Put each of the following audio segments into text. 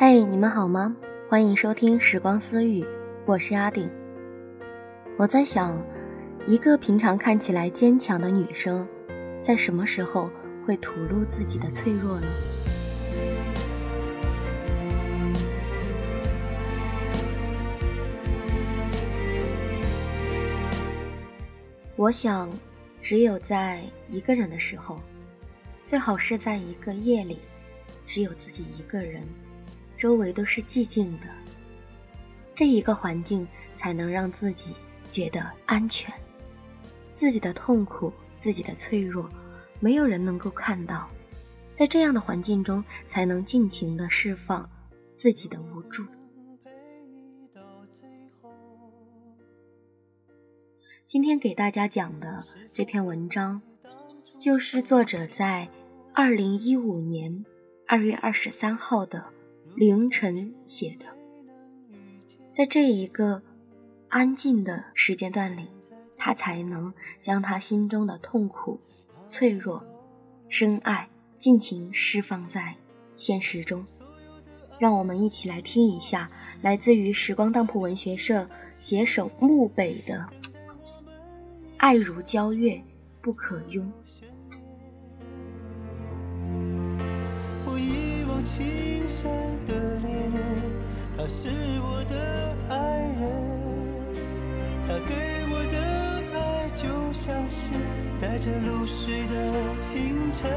嘿，你们好吗？欢迎收听《时光私语》，我是阿顶。我在想，一个平常看起来坚强的女生，在什么时候会吐露自己的脆弱呢？我想，只有在一个人的时候，最好是在一个夜里，只有自己一个人。周围都是寂静的，这一个环境才能让自己觉得安全。自己的痛苦、自己的脆弱，没有人能够看到，在这样的环境中，才能尽情的释放自己的无助。今天给大家讲的这篇文章，就是作者在二零一五年二月二十三号的。凌晨写的，在这一个安静的时间段里，他才能将他心中的痛苦、脆弱、深爱尽情释放在现实中。让我们一起来听一下，来自于时光当铺文学社写手木北的《爱如皎月，不可拥》。青山的恋人，他是我的爱人。他给我的爱就像是带着露水的清晨。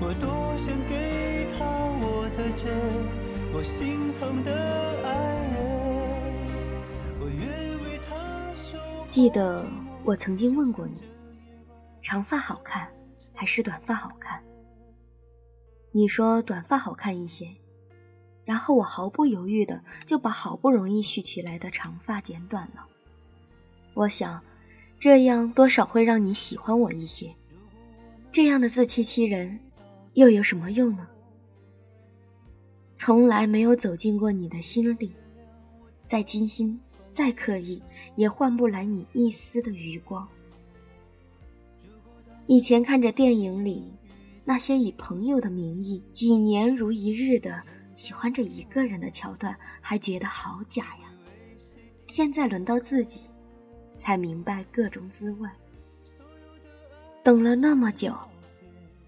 我多想给他我的真，我心疼的爱人。我愿为他守。记得我曾经问过你，长发好看还是短发好看？你说短发好看一些，然后我毫不犹豫的就把好不容易蓄起来的长发剪短了。我想，这样多少会让你喜欢我一些。这样的自欺欺人，又有什么用呢？从来没有走进过你的心里，再精心再刻意，也换不来你一丝的余光。以前看着电影里。那些以朋友的名义几年如一日的喜欢着一个人的桥段，还觉得好假呀。现在轮到自己，才明白各种滋味。等了那么久，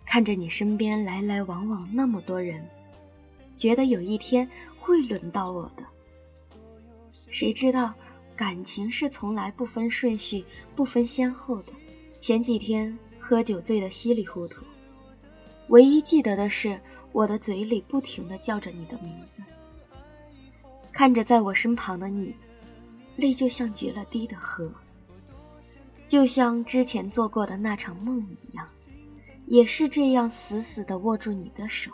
看着你身边来来往往那么多人，觉得有一天会轮到我的。谁知道感情是从来不分顺序、不分先后的。前几天喝酒醉得稀里糊涂。唯一记得的是，我的嘴里不停地叫着你的名字。看着在我身旁的你，泪就像决了堤的河，就像之前做过的那场梦一样，也是这样死死地握住你的手，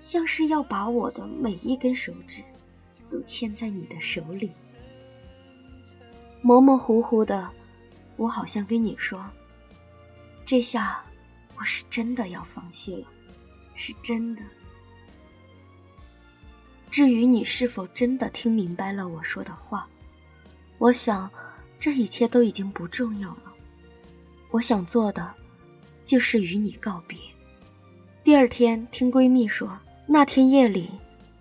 像是要把我的每一根手指都牵在你的手里。模模糊糊的，我好像跟你说，这下。我是真的要放弃了，是真的。至于你是否真的听明白了我说的话，我想这一切都已经不重要了。我想做的就是与你告别。第二天听闺蜜说，那天夜里，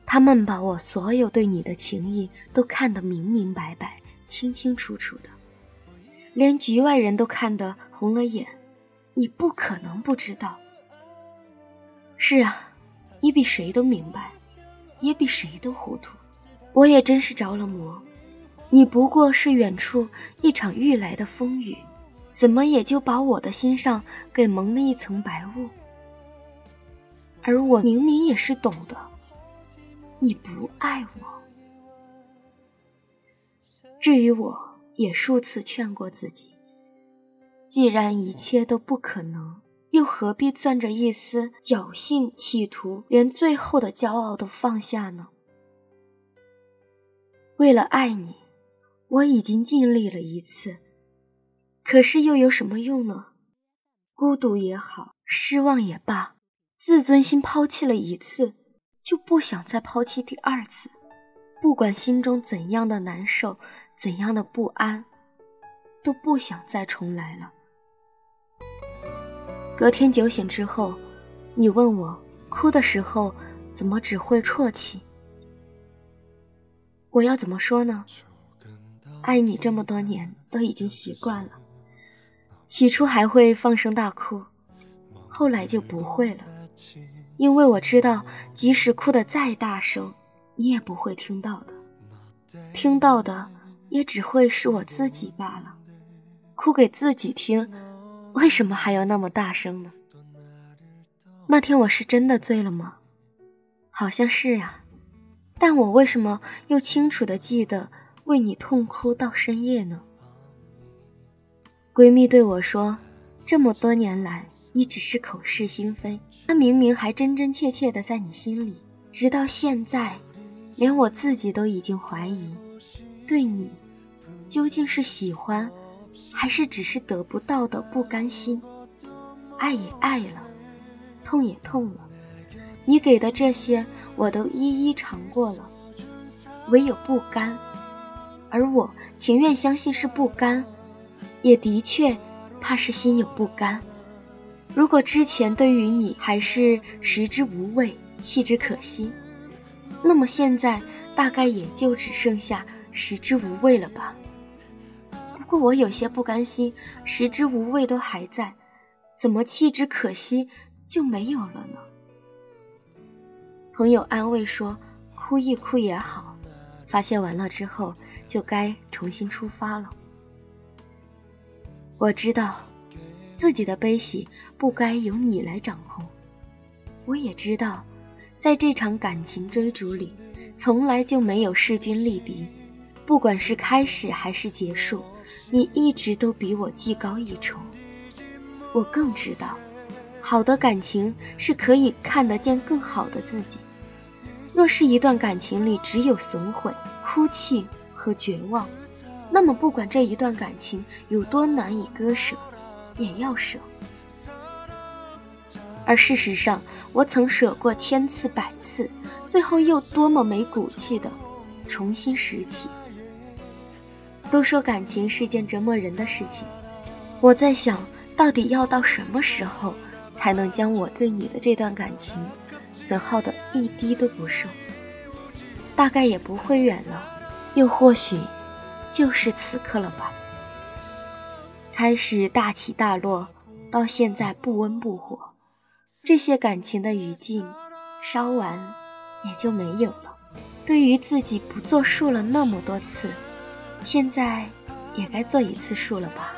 他们把我所有对你的情谊都看得明明白白、清清楚楚的，连局外人都看得红了眼。你不可能不知道。是啊，你比谁都明白，也比谁都糊涂。我也真是着了魔。你不过是远处一场欲来的风雨，怎么也就把我的心上给蒙了一层白雾？而我明明也是懂的，你不爱我。至于我，也数次劝过自己。既然一切都不可能，又何必攥着一丝侥幸，企图连最后的骄傲都放下呢？为了爱你，我已经尽力了一次，可是又有什么用呢？孤独也好，失望也罢，自尊心抛弃了一次，就不想再抛弃第二次。不管心中怎样的难受，怎样的不安，都不想再重来了。隔天酒醒之后，你问我哭的时候怎么只会啜泣？我要怎么说呢？爱你这么多年，都已经习惯了。起初还会放声大哭，后来就不会了，因为我知道，即使哭得再大声，你也不会听到的。听到的，也只会是我自己罢了。哭给自己听，为什么还要那么大声呢？那天我是真的醉了吗？好像是呀。但我为什么又清楚的记得为你痛哭到深夜呢？闺蜜对我说：“这么多年来，你只是口是心非，他明明还真真切切的在你心里。直到现在，连我自己都已经怀疑，对你究竟是喜欢，还是只是得不到的不甘心？爱也爱了，痛也痛了。”你给的这些，我都一一尝过了，唯有不甘。而我情愿相信是不甘，也的确怕是心有不甘。如果之前对于你还是食之无味，弃之可惜，那么现在大概也就只剩下食之无味了吧。不过我有些不甘心，食之无味都还在，怎么弃之可惜就没有了呢？朋友安慰说：“哭一哭也好，发泄完了之后就该重新出发了。”我知道，自己的悲喜不该由你来掌控。我也知道，在这场感情追逐里，从来就没有势均力敌。不管是开始还是结束，你一直都比我技高一筹。我更知道，好的感情是可以看得见更好的自己。若是一段感情里只有损毁、哭泣和绝望，那么不管这一段感情有多难以割舍，也要舍。而事实上，我曾舍过千次百次，最后又多么没骨气的重新拾起。都说感情是件折磨人的事情，我在想到底要到什么时候，才能将我对你的这段感情。损耗的一滴都不剩，大概也不会远了，又或许就是此刻了吧。开始大起大落，到现在不温不火，这些感情的余烬烧完也就没有了。对于自己不作数了那么多次，现在也该做一次数了吧。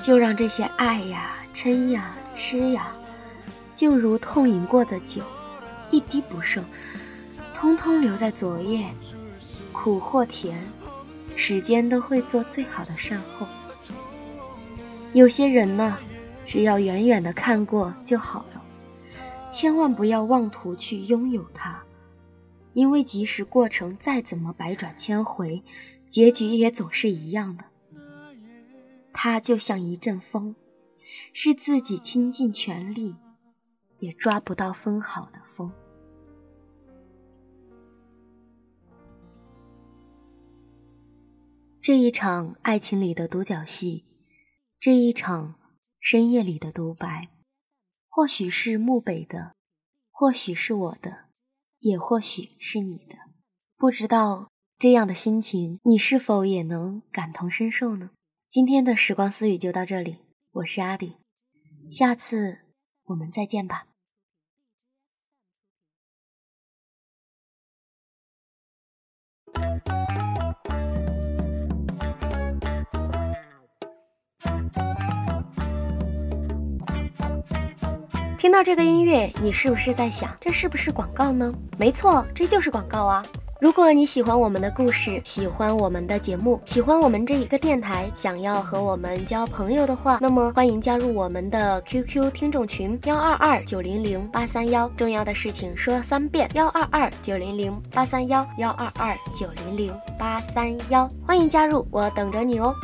就让这些爱呀、嗔呀、痴呀，就如痛饮过的酒。一滴不剩，通通留在昨夜。苦或甜，时间都会做最好的善后。有些人呢，只要远远的看过就好了，千万不要妄图去拥有它，因为即使过程再怎么百转千回，结局也总是一样的。它就像一阵风，是自己倾尽全力。也抓不到分毫的风。这一场爱情里的独角戏，这一场深夜里的独白，或许是漠北的，或许是我的，也或许是你的。不知道这样的心情，你是否也能感同身受呢？今天的时光私语就到这里，我是阿迪，下次。我们再见吧。听到这个音乐，你是不是在想，这是不是广告呢？没错，这就是广告啊。如果你喜欢我们的故事，喜欢我们的节目，喜欢我们这一个电台，想要和我们交朋友的话，那么欢迎加入我们的 QQ 听众群幺二二九零零八三幺。重要的事情说三遍：幺二二九零零八三幺，幺二二九零零八三幺。欢迎加入，我等着你哦。